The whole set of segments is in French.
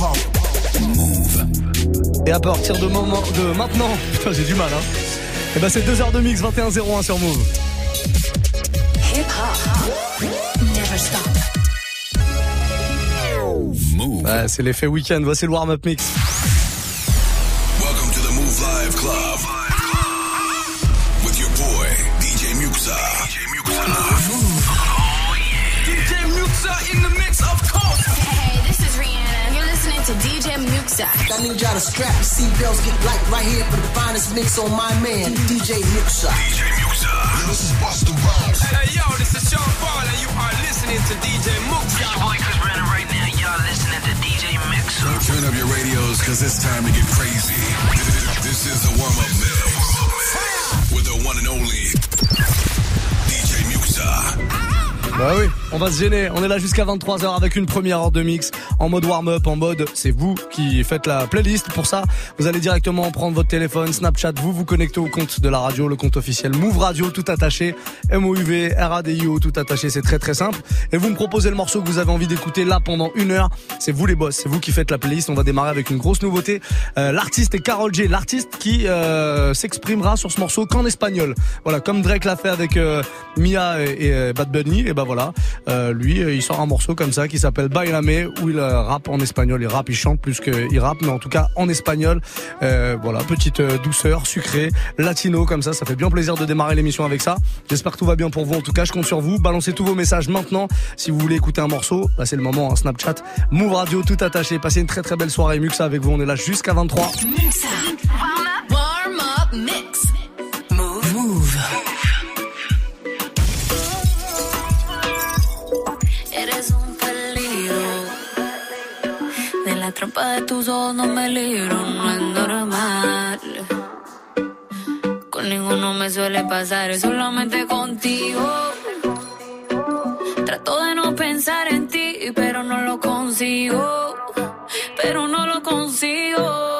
Move. Et à partir de, moment, de maintenant, putain j'ai du mal hein. Et bah c'est 2 heures de mix 21-01 sur Move. Hip hop. Never stop. Move. Ouais, c'est l'effet week-end, voici le warm-up mix. DJ Muxa. I need y'all to strap your seatbelts, get light right here for the finest mix on my man, DJ Muxa. DJ Muxa. This is Busta Rhymes. Hey, yo, this is Sean Paul, and you are listening to DJ Muxa. Your boy Chris Brandon right now. Y'all listening to DJ Mixer. Turn up your radios, cause it's time to get crazy. This is the warm-up mix. With the one and only DJ Muxa. Bah oui, on va se gêner. On est là jusqu'à 23h avec une première heure de mix en mode warm-up, en mode c'est vous qui faites la playlist. Pour ça, vous allez directement prendre votre téléphone, Snapchat, vous vous connectez au compte de la radio, le compte officiel Move Radio, tout attaché, M-O-U-V, R-A-D-I-O, tout attaché, c'est très très simple. Et vous me proposez le morceau que vous avez envie d'écouter là pendant une heure. C'est vous les boss, c'est vous qui faites la playlist. On va démarrer avec une grosse nouveauté. Euh, l'artiste est Carol J, l'artiste qui euh, s'exprimera sur ce morceau qu'en espagnol. Voilà, comme Drake l'a fait avec euh, Mia et, euh, Bad Bunny, et ben voilà, euh, lui, euh, il sort un morceau comme ça qui s'appelle Bailame où il euh, rappe en espagnol. Il rappe, il chante plus qu'il rappe, mais en tout cas en espagnol. Voilà, petite douceur, sucrée, latino comme ça. Ça fait bien plaisir de démarrer l'émission avec ça. J'espère que tout va bien pour vous. En tout cas, je compte sur vous. Balancez tous vos messages maintenant. Si vous voulez écouter un morceau, bah, c'est le moment. Hein, Snapchat, Move Radio, tout attaché. Passez une très très belle soirée. Muxa avec vous. On est là jusqu'à 23. Muxa. Trampa de tus ojos no me libro, no es normal. Con ninguno me suele pasar, es solamente contigo. Trato de no pensar en ti, pero no lo consigo. Pero no lo consigo.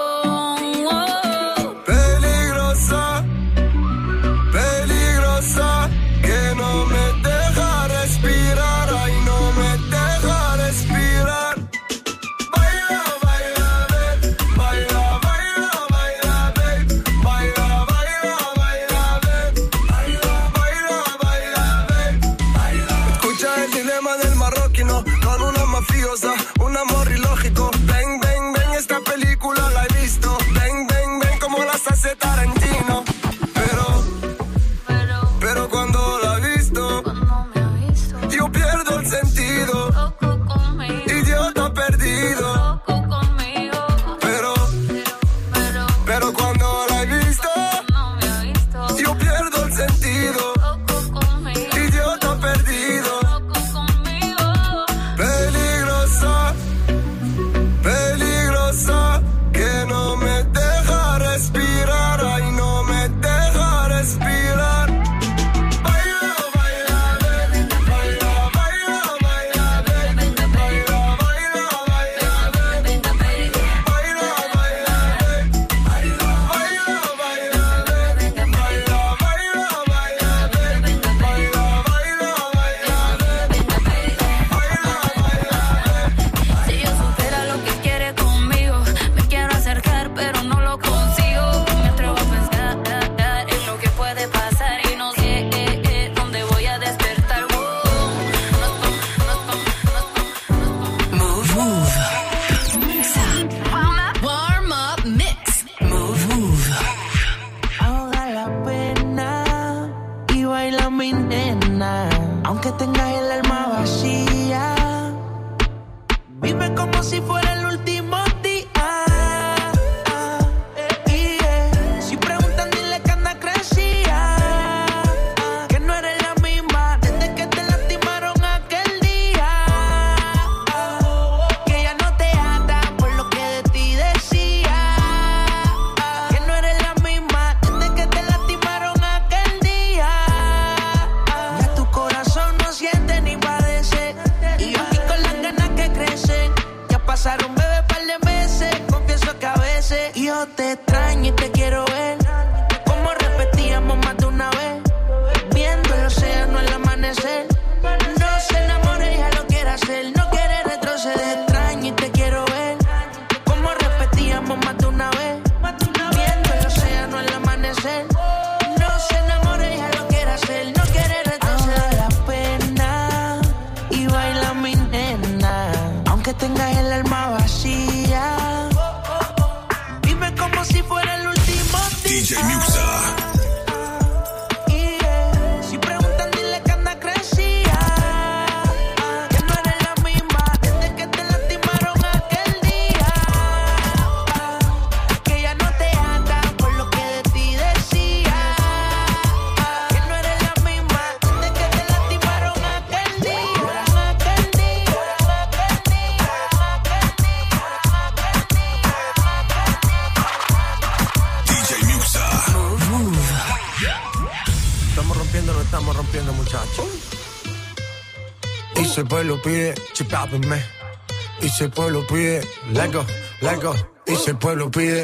Y si el pueblo pide, let go, let go. Y si el pueblo pide,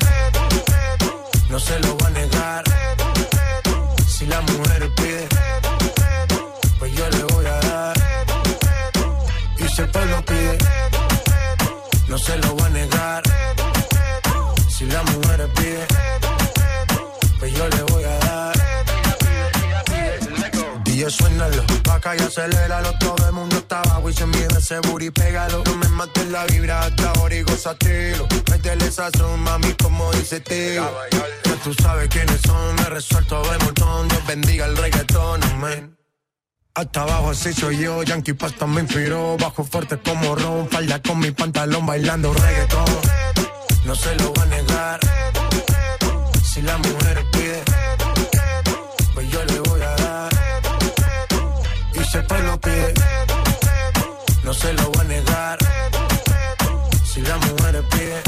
no se lo va a negar. Si la mujer pide, pues yo le voy a dar. Y si el pueblo pide, no se lo va a negar. Si la mujer pide, pues yo le voy a dar. DJ suénalo, y aceléralo Todo el mundo está abajo y se mide ese booty Pégalo, no me mates la vibra hasta ahora y gozatelo Métele sazón, mami, como dice tío Ya tú sabes quiénes son, me resuelto de montón. Dios bendiga el reggaetón, amén. Hasta abajo así soy yo, Yankee Pasta me inspiró. Bajo fuerte como Ron, falda con mi pantalón bailando reggaetón. No se lo va a negar. Si la mujer se lo voy a negar. Si la mujer pide,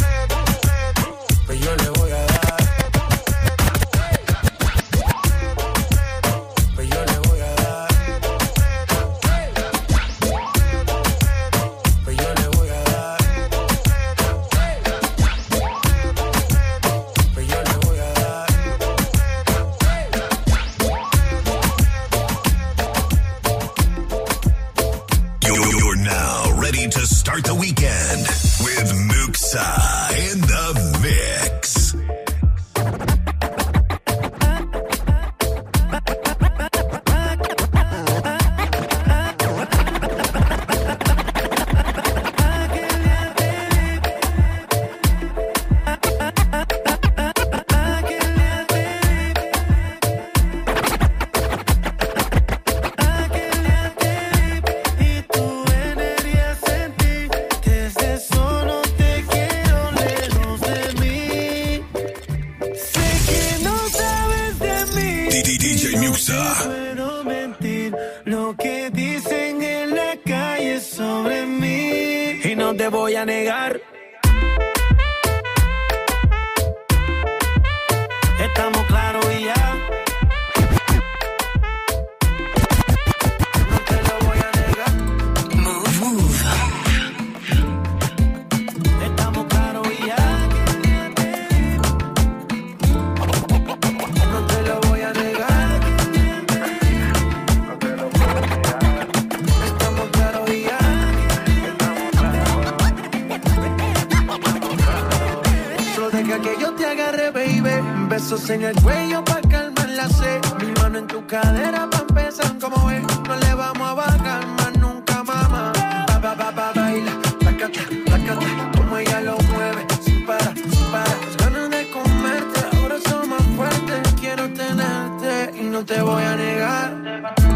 En el cuello pa' calmar la sed. Mi mano en tu cadera pa' empezar como ves. No le vamos a bajar más nunca, mamá. Ba, ba, ba, ba, baila. Tacata, tacata. Como ella lo mueve. Sin parar, sin parar. Las ganas de comerte ahora son más fuertes. Quiero tenerte y no te voy a negar.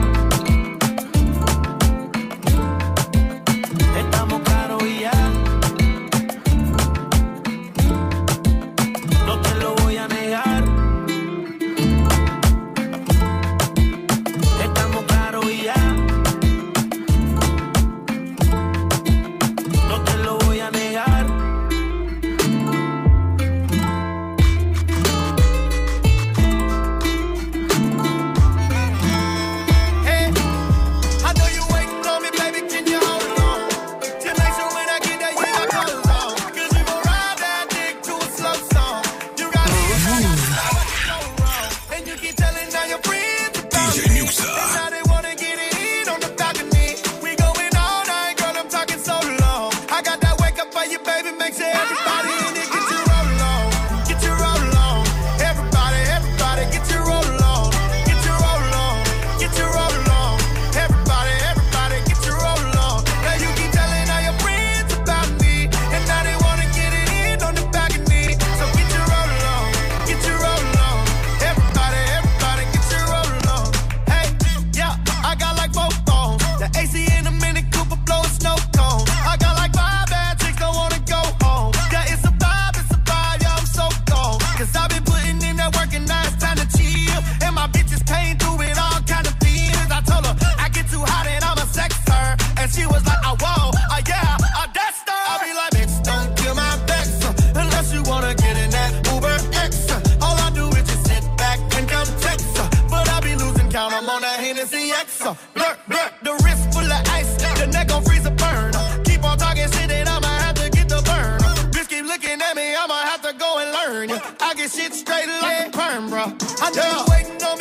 burn. I get shit straight like a perm, bro. I know yeah. you waiting on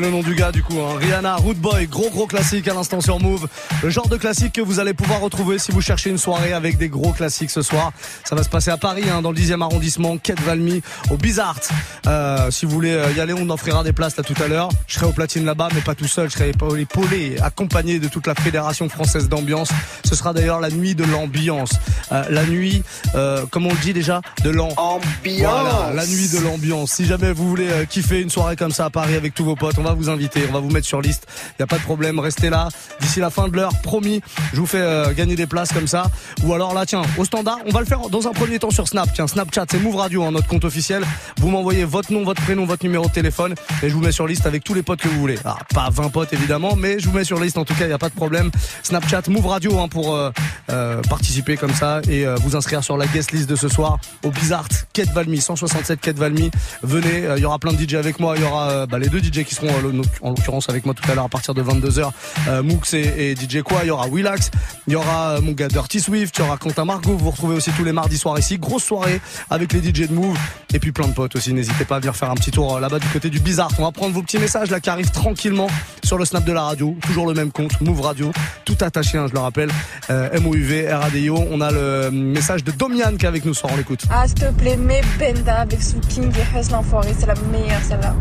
le nom du gars du coup. Hein. Rihanna, Root Boy, gros gros classique à l'instant sur Move. Le genre de classique que vous allez pouvoir retrouver si vous cherchez une soirée avec des gros classiques ce soir. Ça va se passer à Paris, hein, dans le 10e arrondissement, Quête Valmy, au Bizart. Euh, si vous voulez euh, y aller, on offrira des places là tout à l'heure. Je serai au platine là-bas, mais pas tout seul. Je serai épaulé, accompagné de toute la Fédération française d'ambiance. Ce sera d'ailleurs la nuit de l'ambiance. Euh, la nuit, euh, comme on le dit déjà, de l'ambiance. Voilà, la nuit de l'ambiance. Si jamais vous voulez euh, kiffer une soirée comme ça à Paris avec tous vos potes, on va va vous inviter, on va vous mettre sur liste. Il n'y a pas de problème, restez là. D'ici la fin de l'heure, promis, je vous fais euh, gagner des places comme ça. Ou alors là, tiens, au standard, on va le faire dans un premier temps sur Snap. Tiens, Snapchat, c'est Move Radio, hein, notre compte officiel. Vous m'envoyez votre nom, votre prénom, votre numéro de téléphone et je vous mets sur liste avec tous les potes que vous voulez. Ah, pas 20 potes évidemment, mais je vous mets sur liste en tout cas, il n'y a pas de problème. Snapchat, Move Radio hein, pour euh, euh, participer comme ça et vous inscrire sur la guest list de ce soir au Bizart, Quête Valmy, 167 Quête Valmy. Venez, il y aura plein de DJ avec moi, il y aura bah, les deux DJ qui seront en l'occurrence avec moi tout à l'heure à partir de 22h. Euh, et, DJ Quoi. Il y aura Willax, il y aura euh, mon gars Dirty Swift, il y aura Quentin Margot. Vous vous retrouvez aussi tous les mardis soirs ici. Grosse soirée avec les DJ de Move et puis plein de potes aussi. N'hésitez pas à venir faire un petit tour euh, là-bas du côté du Bizarre. On va prendre vos petits messages là qui arrivent tranquillement sur le snap de la radio. Toujours le même compte, Move Radio. Tout attaché, hein, je le rappelle. Euh, M-O-U-V, R-A-D-I-O. On a le message de Domian qui est avec nous soir. On l'écoute. Ah, s'il te plaît, mets Benda avec Soul King et l'enfoiré. C'est la meilleure celle-là.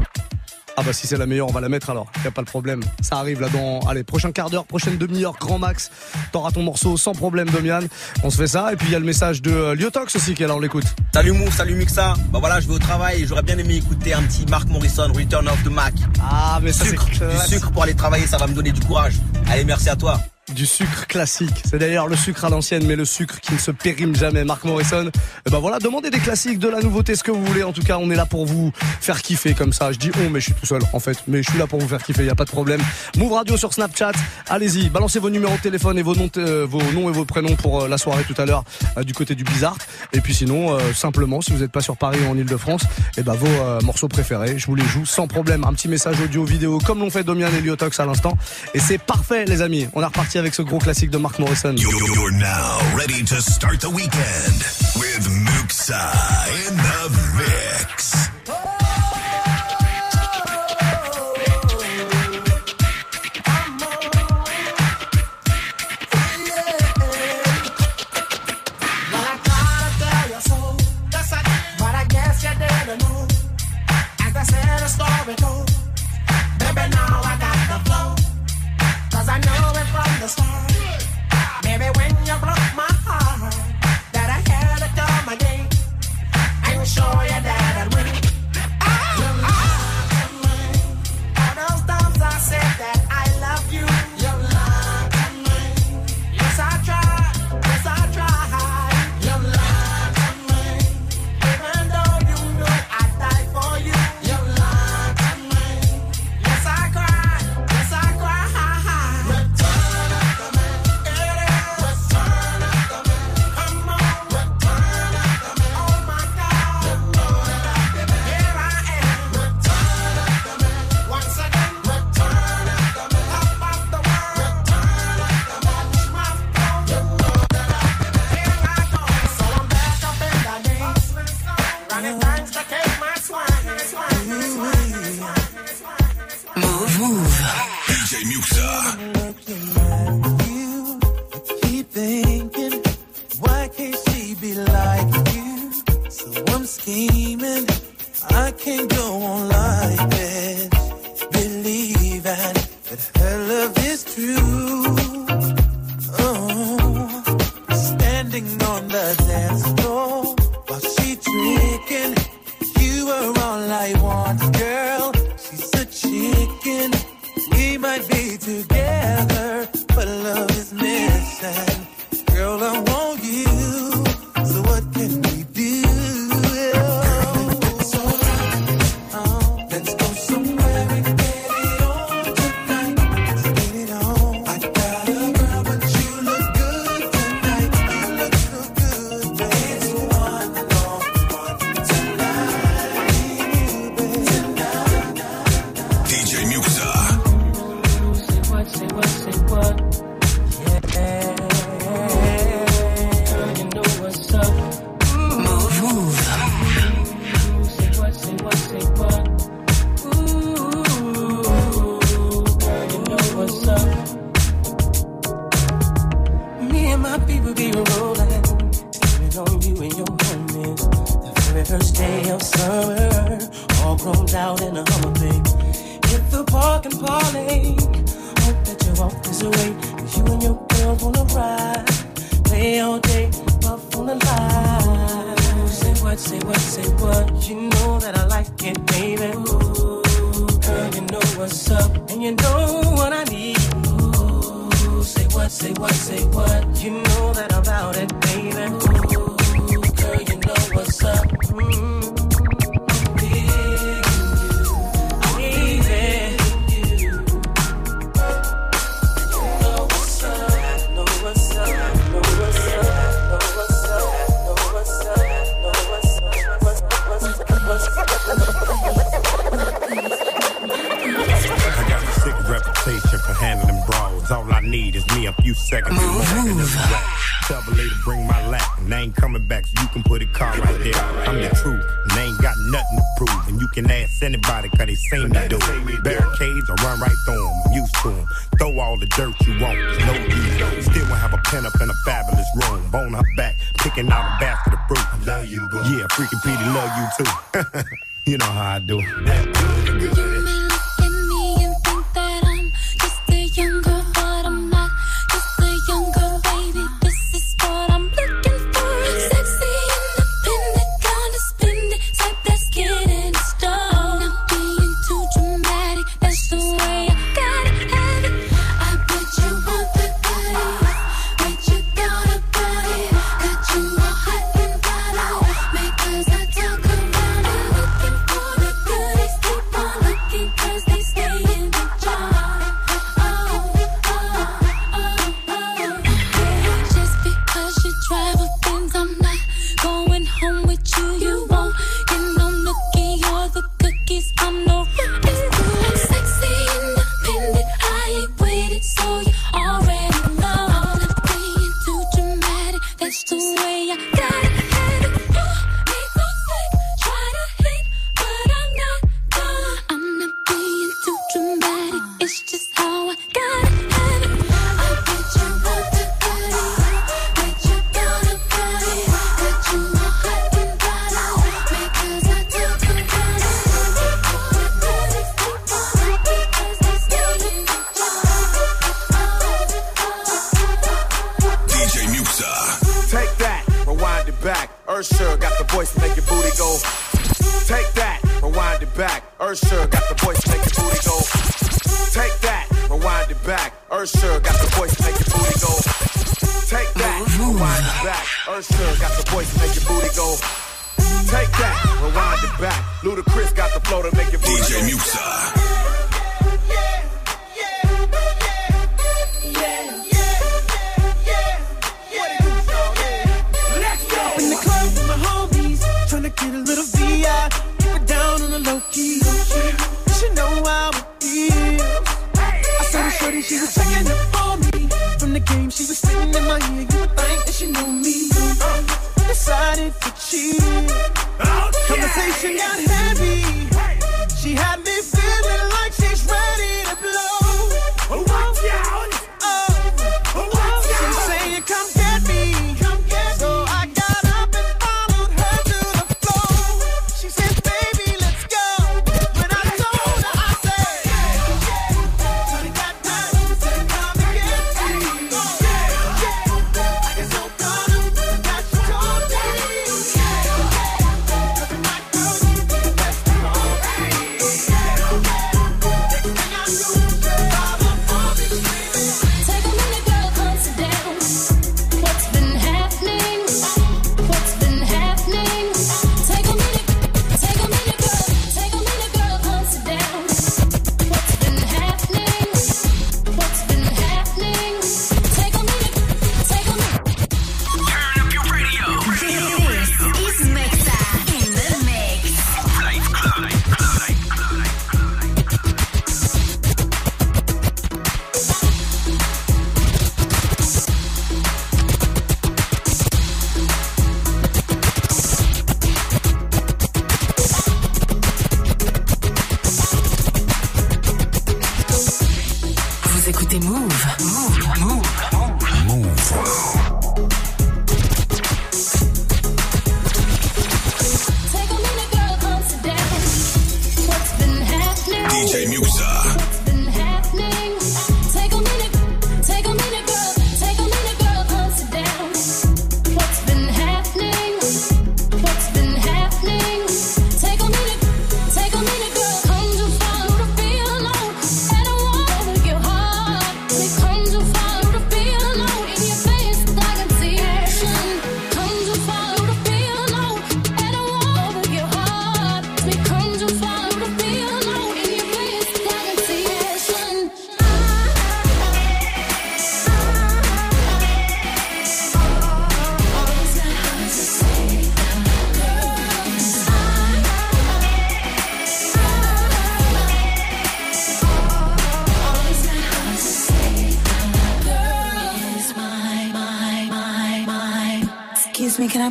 Ah bah si c'est la meilleure, on va la mettre alors. Y a pas de problème. Ça arrive là dans, allez, prochain quart d'heure, prochaine demi-heure, grand max. T'auras ton morceau sans problème, Domian. On se fait ça. Et puis il y a le message de euh, Lyotox aussi qui est là, on l'écoute. Salut Move, salut Mixa. Bah voilà, je vais au travail et j'aurais bien aimé écouter un petit Mark Morrison, Return of the Mac. Ah mais ça sucre, c'est du sucre pour aller travailler, ça va me donner du courage. Allez, merci à toi du sucre classique. C'est d'ailleurs le sucre à l'ancienne, mais le sucre qui ne se périme jamais. Marc Morrison. Et ben voilà, demandez des classiques, de la nouveauté, ce que vous voulez. En tout cas, on est là pour vous faire kiffer comme ça. Je dis on, mais je suis tout seul en fait. Mais je suis là pour vous faire kiffer, y a pas de problème. Move Radio sur Snapchat. Allez-y, balancez vos numéros de téléphone et vos noms, euh, et vos prénoms pour euh, la soirée tout à l'heure euh, du côté du Bizarre. Et puis sinon, simplement, si vous n'êtes pas sur Paris ou en Ile-de-France, et ben vos morceaux préférés, je vous les joue sans problème. Un petit message audio, vidéo, comme l'ont fait Domian et Lyotox à l'instant. Et c'est parfait, les amis. On est reparti avec ce gros classique de Mark Morrison. You're now ready to start the weekend with Muxa in the mix. Star. Be rolling, on you and your. The very first day of summer, all grown out in a Hummer. Hit the park and. Hope that you walk this you and your girls wanna ride. Play all day, puff on the line. Say what, say what, say what. You know that I like it, baby. Ooh, girl, you know what's up. And you know what I what, say what, say what. You know that about it, baby. Ooh, girl, you know what's up. Mm-hmm. handling Cause all I need is me a few seconds. Move, move. Tell the lady bring my lap, and I ain't coming back, so you can put a car right there. I'm the truth, and ain't got nothing to prove. And you can ask anybody, cause they seen me do it. Barricades, I run right through them, I'm used to them. Throw all the dirt you want, there's no use. Still won't have a pen up in a fabulous room. Bone her back, picking out a basket of fruit. I love you, bro. Yeah, freaking Petey love you too. you know how I do. That good, good.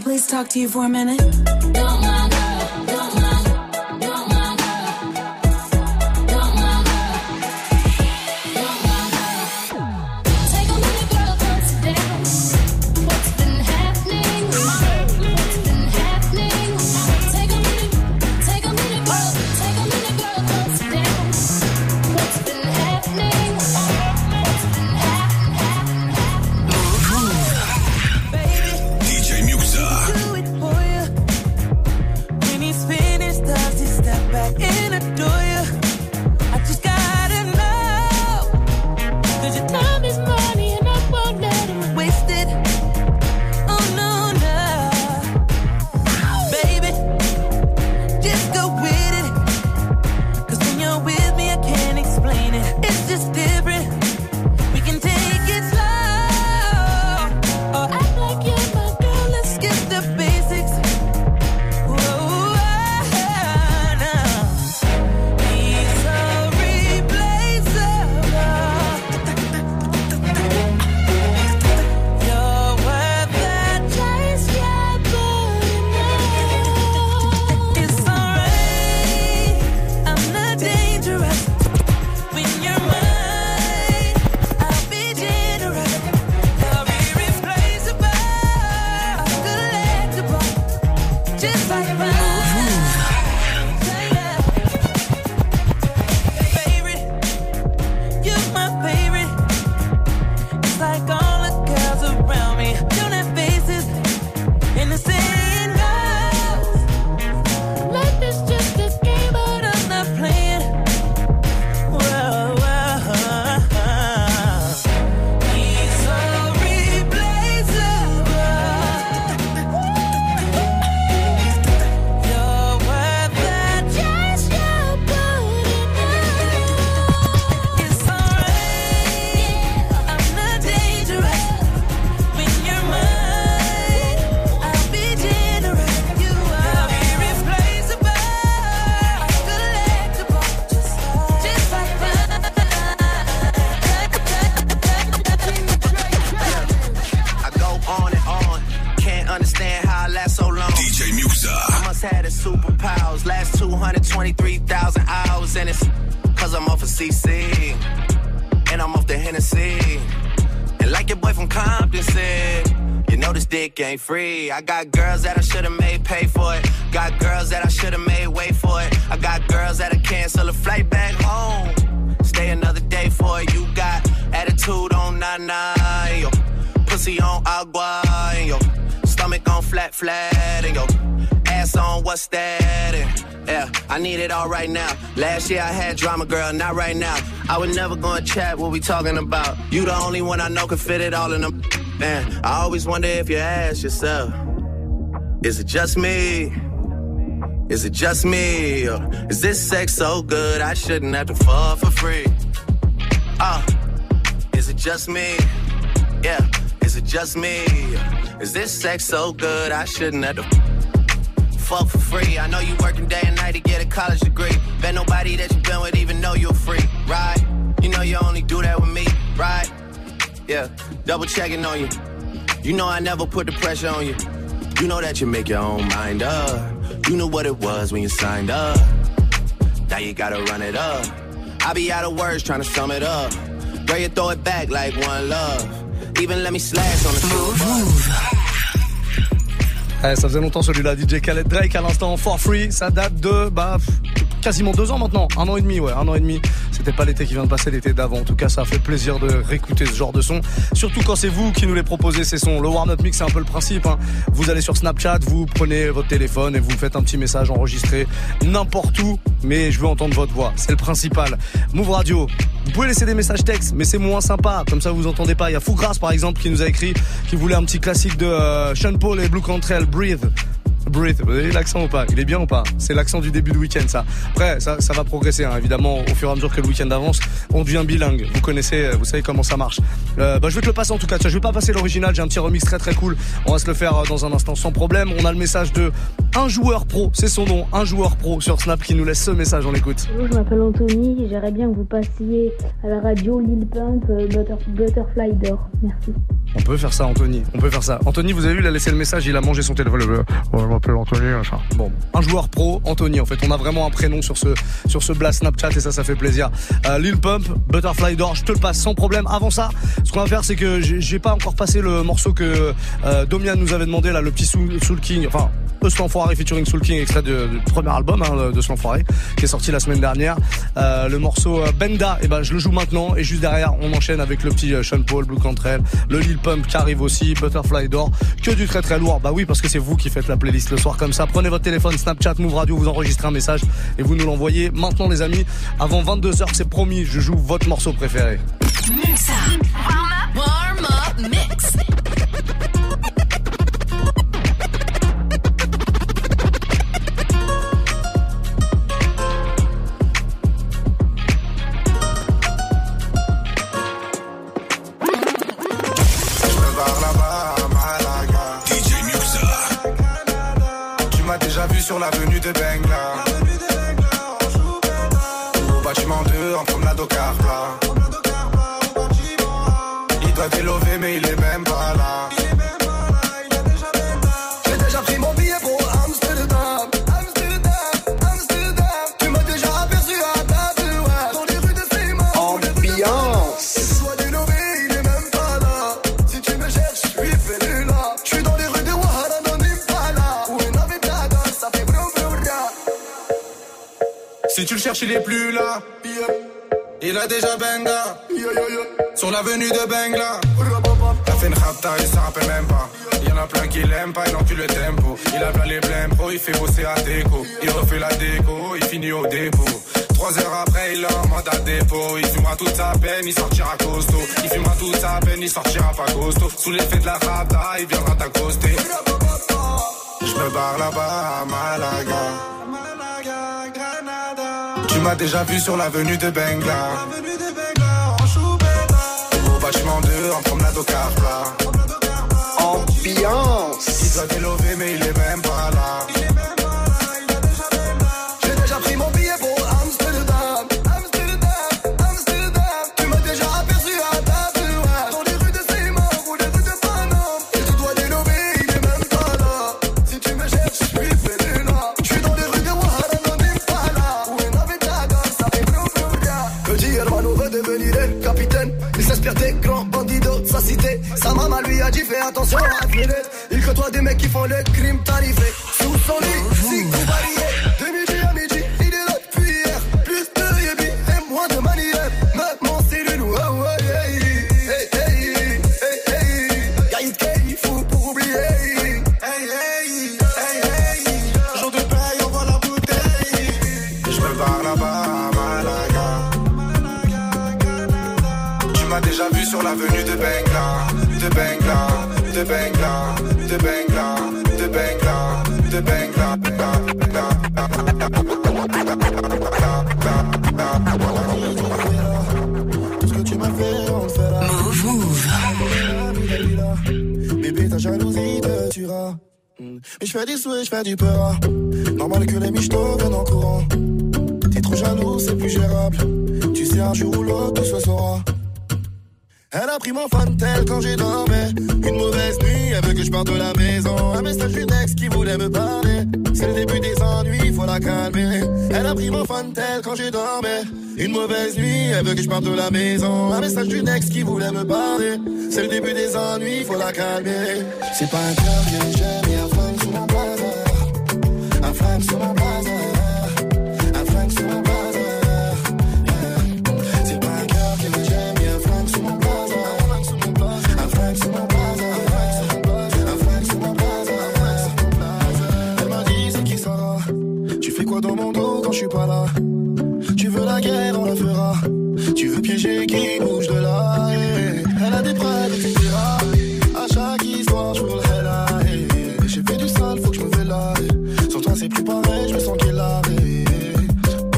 Please talk to you for a minute? I got girls that I should've made pay for it. Got girls that I should've made wait for it. I got girls that I cancel a flight back home. Stay another day for it. You got attitude on nine yo. Pussy on agua yo. Stomach on flat flat and yo. Ass on what's that? And yeah, I need it all right now. Last year I had drama, girl, not right now. I would never gonna chat what we talking about. You the only one I know can fit it all in them. Man, I always wonder if you ask yourself, is it just me? Is it just me? Or is this sex so good I shouldn't have to fall for free? Uh, is it just me? Yeah, is it just me? Is this sex so good I shouldn't have to fuck for free? I know you working day and night to get a college degree. Bet nobody that you've been with even know you're free, right? You know you only do that with me, right? Yeah, double checking on you. You know I never put the pressure on you. You know that you make your own mind up. You knew what it was when you signed up. Now you gotta run it up. I be out of words trying to sum it up. Girl, you throw it back like one love. Even let me slash on the move. Ouais, ça faisait longtemps celui-là, DJ Khaled Drake à l'instant for free. Ça date de bah quasiment deux ans maintenant, un an et demi, ouais, un an et demi. C'était pas l'été qui vient de passer, l'été d'avant. En tout cas, ça a fait plaisir de réécouter ce genre de son. Surtout quand c'est vous qui nous les proposez ces sons. Le warm up mix, c'est un peu le principe. hein. Vous allez sur Snapchat, vous prenez votre téléphone et vous faites un petit message enregistré n'importe où, mais je veux entendre votre voix. C'est le principal. Move Radio. Vous pouvez laisser des messages textes, mais c'est moins sympa. Comme ça, vous entendez pas. Il y a Fougras par exemple qui nous a écrit, qui voulait un petit classique de euh, Sean Paul et Blue Cantrell, Breathe. Breathe, vous avez l'accent ou pas? Il est bien ou pas? C'est l'accent du début de week-end ça. Après, ça, ça va progresser hein, évidemment au fur et à mesure que le week-end avance. On devient bilingue. Vous connaissez, vous savez comment ça marche. Euh, bah, je vais te le passer en tout cas. Je vais pas passer l'original. J'ai un petit remix très très cool. On va se le faire euh, dans un instant sans problème. On a le message de un joueur pro. C'est son nom, un joueur pro sur Snap qui nous laisse ce message. On l'écoute. Bonjour, je m'appelle Anthony. J'aimerais bien que vous passiez à la radio Lil Pump euh, Butter- Butterfly d'or. Merci. On peut faire ça, Anthony. On peut faire ça. Anthony, vous avez vu, il a laissé le message, il a mangé son téléphone. Oh, je m'appelle Anthony. machin. Bon, un joueur pro, Anthony. En fait, on a vraiment un prénom sur ce sur ce blast Snapchat et ça, ça fait plaisir. Euh, Lil Pump, Butterfly Door, je te le passe sans problème. Avant ça, ce qu'on va faire, c'est que j'ai j'ai pas encore passé le morceau que euh, Domian nous avait demandé là, le petit Soul, Soul King. Enfin, Eux l'enfoiré featuring Soul King, extrait de- du premier album hein, de l'enfoiré qui est sorti la semaine dernière. Euh, le morceau euh, Benda, et ben je le joue maintenant et juste derrière on enchaîne avec le petit euh, Sean Paul, Blue Cantrell, le Lil Pump qui arrive aussi, Butterfly Door, que du très très lourd. Bah oui parce que c'est vous qui faites la playlist le soir comme ça. Prenez votre téléphone, Snapchat, Move Radio, vous enregistrez un message et vous nous l'envoyez maintenant les amis. Avant 22h c'est promis, je joue votre morceau préféré. Warm up. Warm up mix. to bang A déjà benga. Sur l'avenue de Bengla. T'as fait une rapta, il s'en rappelle même pas. Il y en a plein qui l'aiment pas, il encule le tempo. Il a plein les blèmes pro, il fait bosser à déco. Il refait la déco, il finit au dépôt. Trois heures après, il est en mandat dépôt. Il fumera toute sa peine, il sortira costaud. Il fumera toute sa peine, il sortira pas costaud. Sous l'effet de la rapta, il viendra t'accoster. Je me barre là-bas à Malaga. M'as déjà vu sur l'avenue de Bengla. Au bâtiment 2, en promenade au Carpla. Ambiance. Il doit délover, mais il est même pas là. Attention à la. Il côtoie des mecs qui font le crime tarifé. Je fais du souhait, je fais du peur. Normal que les michtos viennent en courant. T'es trop jaloux, c'est plus gérable. Tu sais, un jour ou l'autre, tout se saura. Elle a pris mon fantel quand j'ai dormi. Une mauvaise nuit, elle veut que je parte de la maison. Un message d'une ex qui voulait me parler. C'est le début des ennuis, faut la calmer. Elle a pris mon fantel quand j'ai dormi. Une mauvaise nuit, elle veut que je parte de la maison. Un message d'une ex qui voulait me parler. C'est le début des ennuis, faut la calmer. C'est pas un cœur que j'aime, flingue sous mon blazer. Un flingue sous mon blazer. C'est pas un cœur que j'aime, et un flingue sous mon blazer. Un flingue sous mon blazer. Un flingue sous mon blazer. Elle m'a dit c'est qui Sarah Tu fais quoi dans mon dos quand je suis pas là? Tu veux la guerre, on la fera Tu veux piéger qui bouge de là? C'est plus pareil, je me sens qu'elle a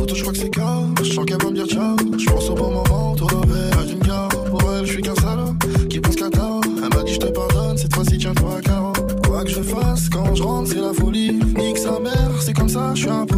Auto, je crois que c'est calme. Je sens qu'elle va me dire ciao. Je pense au bon moment, tout le d'une gare. Pour elle, je suis qu'un salaud qui pense qu'à tard. Elle m'a dit, je te pardonne, cette fois-ci, tiens-toi à carreau. Quoi que je fasse, quand je rentre, c'est la folie. Nique sa mère, c'est comme ça, je suis impoli. Fini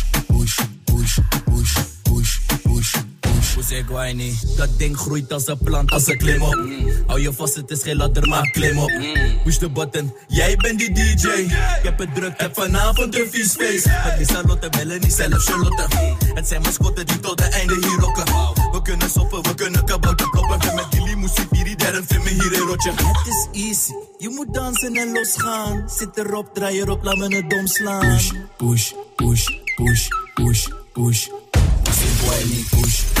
dat ding groeit als een plant als een klim op. Hou je vast het is geen ladder maar klim op. Push de button. Jij bent die DJ ik heb het druk heb vanavond een vies feest. Het is Charlotte bellen niet zelf Charlotte. Het zijn mascotten die tot het einde hier rocken. We kunnen soppen we kunnen kabouter kloppen. We met die limousine hier die derde film hier in rotje. Het is easy. Je moet dansen en losgaan. Zit erop draai erop laat me het dom slaan. Push push push push push push. Push,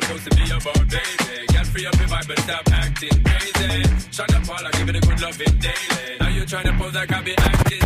Supposed to be about, baby? Girl, free up your vibe and stop acting crazy. Shut up, I give it a good loving daily. Now you tryna pose like I be acting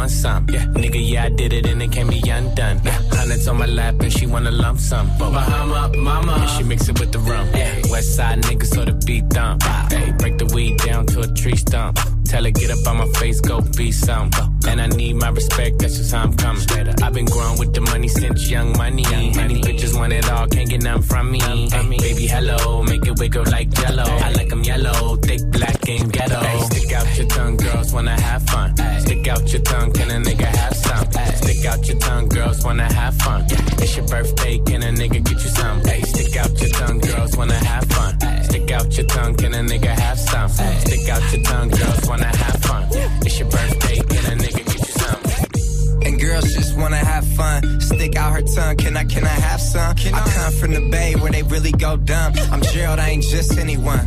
want some. Nigga, yeah, I did it, and it can't be undone. Hundreds on my lap, and she wanna lump sum. Bahama, mama, and she mix it with the rum. Yeah, West side nigga, so the beat dump. Hey, break the weed down to a tree stump. Tell her, get up on my face, go be some. And I need my respect, that's just how I'm coming. I've been growing with the money since young money. Any bitches want it all, can't get nothing from me. Hey, baby, hello, make it wiggle like jello. I like 'em yellow, thick, black, and ghetto. Hey, stick out your tongue, girls wanna have fun. Stick out your tongue, can a nigga have some? Stick out your tongue, girls wanna have fun. It's your birthday, can a nigga get you some? Hey, stick out your tongue, girls wanna have fun. Stick out your tongue, can a nigga have some? Stick out your tongue, girls wanna have fun. It's your birthday, can a nigga girls just wanna have fun. Stick out her tongue, can I, can I have some? Can I come from the bay where they really go dumb. I'm Gerald, I ain't just anyone.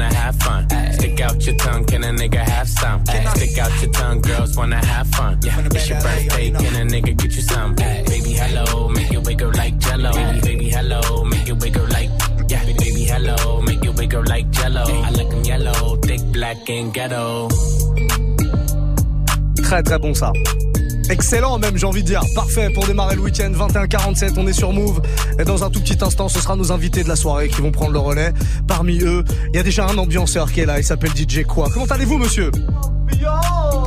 fun. Stick out your tongue, can a nigga have some? Stick out your tongue, girls wanna have fun. It's your birthday, can a nigga get you some? Baby, hello, make it wiggle like jello. Baby, hello, make it wiggle like. Yeah, baby, hello, make it wiggle like jello. I like 'em yellow, thick, black, and ghetto. Très très bon ça. Excellent même j'ai envie de dire. Parfait pour démarrer le week-end 21-47 on est sur Move et dans un tout petit instant ce sera nos invités de la soirée qui vont prendre le relais. Parmi eux il y a déjà un ambianceur qui est là il s'appelle DJ Quoi. Comment allez-vous monsieur?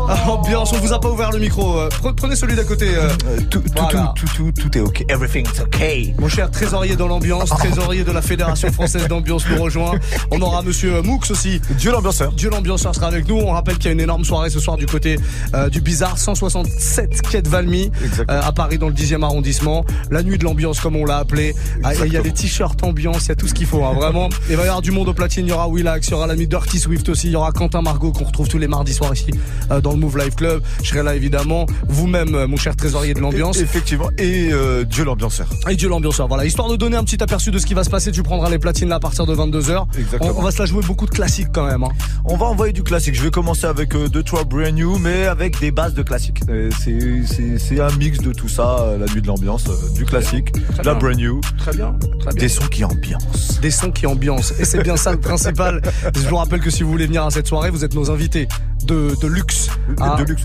Ambiance, on vous a pas ouvert le micro. Euh, pre- Prenez celui d'à côté. euh. Tout, tout, tout, tout, est ok. Everything's okay. Mon cher trésorier dans l'ambiance, trésorier de la Fédération Française d'Ambiance nous rejoint. On aura monsieur Moux aussi. Dieu l'ambianceur. Dieu l'ambianceur sera avec nous. On rappelle qu'il y a une énorme soirée ce soir du côté euh, du Bizarre 167 quai de Valmy euh, à Paris dans le 10e arrondissement. La nuit de l'ambiance comme on l'a appelé. Ah, Il y a des t-shirts ambiance, il y a tout ce qu'il faut hein, vraiment. Il va y avoir du monde au platine, il y aura Willax, il y aura l'ami Dirty Swift aussi, il y aura Quentin Margot qu'on retrouve tous les mardis soirs ici euh, dans le Move Live Club. Je serai là évidemment. Vous-même, euh, mon cher trésorier de l'ambiance. Effectivement. Et euh, Dieu l'ambianceur. Et Dieu l'ambianceur, voilà. Histoire de donner un petit aperçu de ce qui va se passer, tu prendras les platines là à partir de 22h. Exactement. On, on va se la jouer beaucoup de classiques quand même. hein. On va envoyer du classique. Je vais commencer avec euh, deux trois brand new, mais avec des bases de classique. C'est un mix de tout ça, la nuit de l'ambiance, du classique, de la brand new, Très bien, très bien. des sons qui ambiancent. Des sons qui ambiancent. Et c'est bien ça le principal. Je vous rappelle que si vous voulez venir à cette soirée, vous êtes nos invités de, de luxe. Hein. de luxe.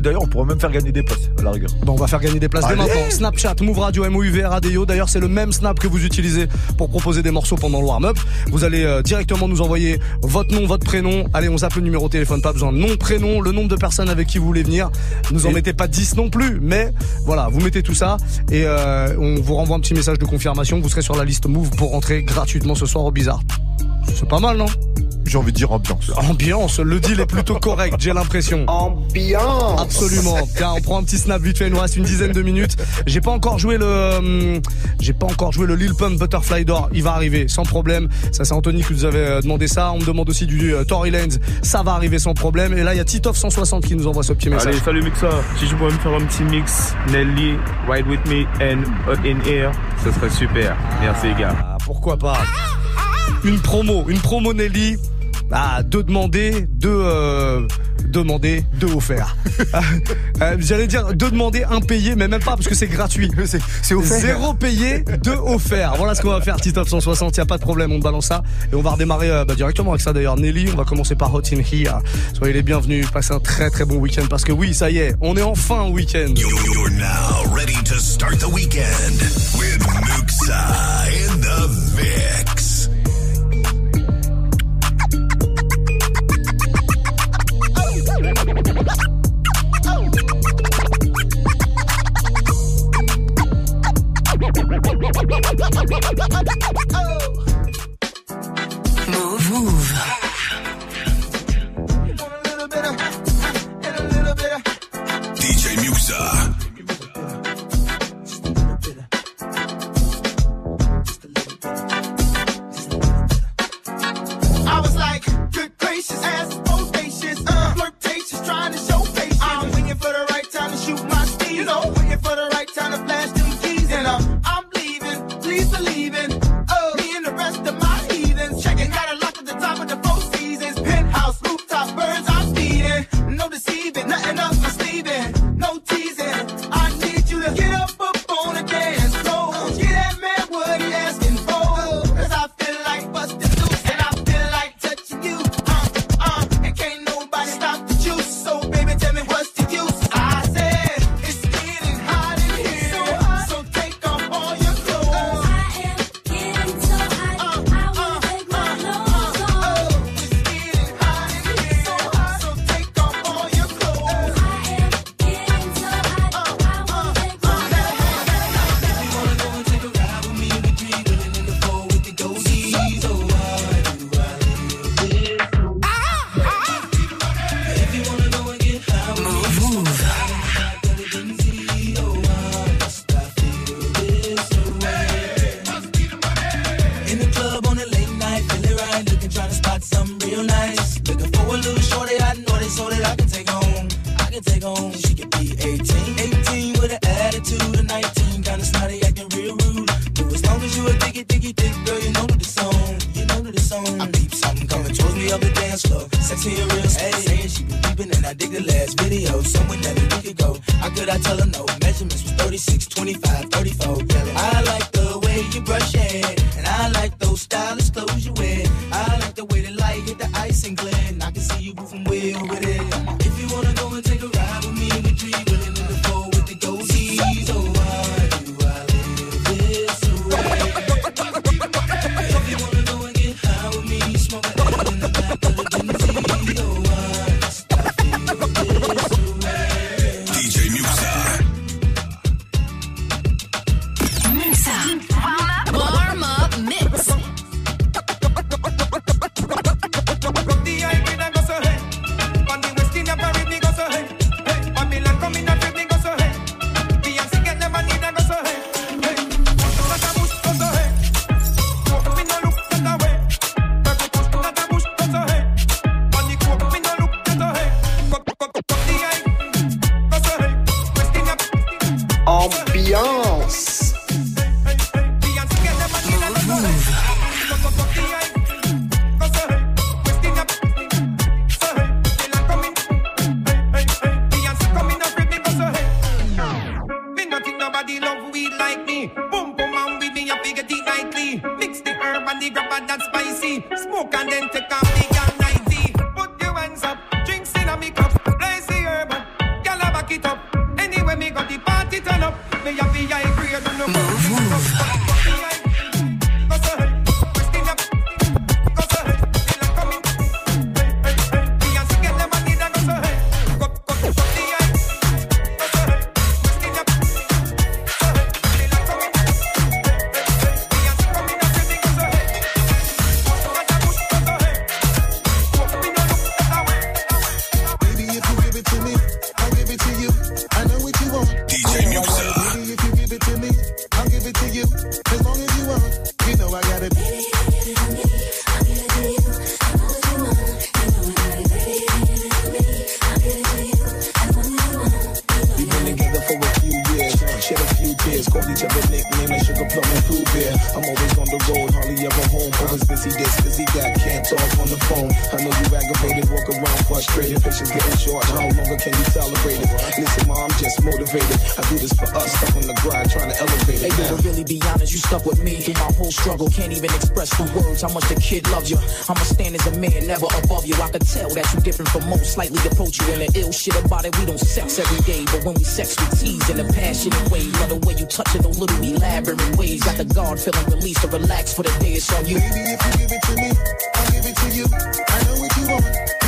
D'ailleurs, on pourrait même faire gagner des places à la rigueur. Bon, on va faire gagner des places dès maintenant. Snapchat, Move Radio, MOUV, RADIO. D'ailleurs, c'est le même snap que vous utilisez pour proposer des morceaux pendant le warm-up. Vous allez euh, directement nous envoyer votre nom, votre prénom. Allez, on zappe le numéro de téléphone, pas besoin nom, prénom, le nombre de personnes avec qui vous voulez venir. Nous en Et- mettez pas 10 non plus, mais voilà, vous mettez tout ça et euh, on vous renvoie un petit message de confirmation. Vous serez sur la liste Move pour rentrer gratuitement ce soir au Bizarre. C'est pas mal, non? J'ai envie de dire ambiance. Ambiance, le deal est plutôt correct, j'ai l'impression. Ambiance. Absolument. Tiens, on prend un petit snap vite fait, il nous reste une dizaine de minutes. J'ai pas encore joué le, hum, j'ai pas encore joué le Lil Pump Butterfly Door. Il va arriver sans problème. Ça, c'est Anthony qui nous avait euh, demandé ça. On me demande aussi du euh, Tory Lanez. Ça va arriver sans problème. Et là, il y a Titoff 160 qui nous envoie ce petit message. Allez, salut Mixa. Si je pouvais me faire un petit mix, Nelly, Ride With Me and Hot in Air, ce serait super. Merci les gars. Ah, pourquoi pas? Une promo, une promo Nelly. Ah, deux demandés, deux euh, demandés, deux offerts. Euh, J'allais dire deux demandés, un payé, mais même pas parce que c'est gratuit. C'est offert. Zéro payé, deux offerts. Voilà ce qu'on va faire, Titoff 160. Y a pas de problème, on te balance ça et on va redémarrer euh, bah, directement avec ça d'ailleurs. Nelly, on va commencer par Hot in Here. Soyez les bienvenus, passez un très très bon week-end parce que oui, ça y est, on est enfin au week-end. You're now ready to start the weekend with Muxa in the mix. Oh. aggravated, walk around frustrated. Patience getting short, how longer can you tolerate it? Listen, ma, just motivated. I do this for us, stuck on the grind, trying to elevate it. Hey, yo, really be honest, you stuck with me through my whole struggle. Can't even express the words how much the kid loves you. I'ma stand as a man, never above you. I could tell that you're different from most, slightly approach you. in the ill shit about it, we don't sex every day, but when we sex, we tease in a passionate way. Love the way you touch it, those little elaborate ways. Got the guard feeling released to relax for the day it's on you. Baby, if you give it to me, I'll give it to you. I know woman.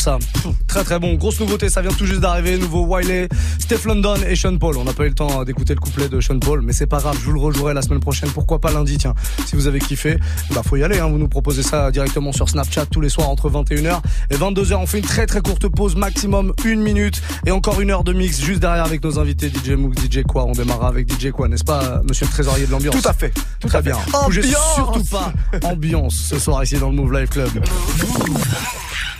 Ça. Pff, Très très bon. Grosse nouveauté, ça vient tout juste d'arriver. Nouveau Wiley, Steph London et Sean Paul. On n'a pas eu le temps d'écouter le couplet de Sean Paul, mais c'est pas grave, je vous le rejouerai la semaine prochaine. Pourquoi pas lundi, tiens. Si vous avez kiffé, bah faut y aller. Hein. Vous nous proposez ça directement sur Snapchat tous les soirs entre 21h et 22h. On fait une très très courte pause, maximum une minute et encore une heure de mix juste derrière avec nos invités DJ Mook, DJ Quoi. On démarrera avec DJ Quoi, n'est-ce pas, monsieur le trésorier de l'ambiance? Tout à fait. Tout Très à fait. bien. Bougez surtout pas ambiance ce soir ici dans le Move Life Club.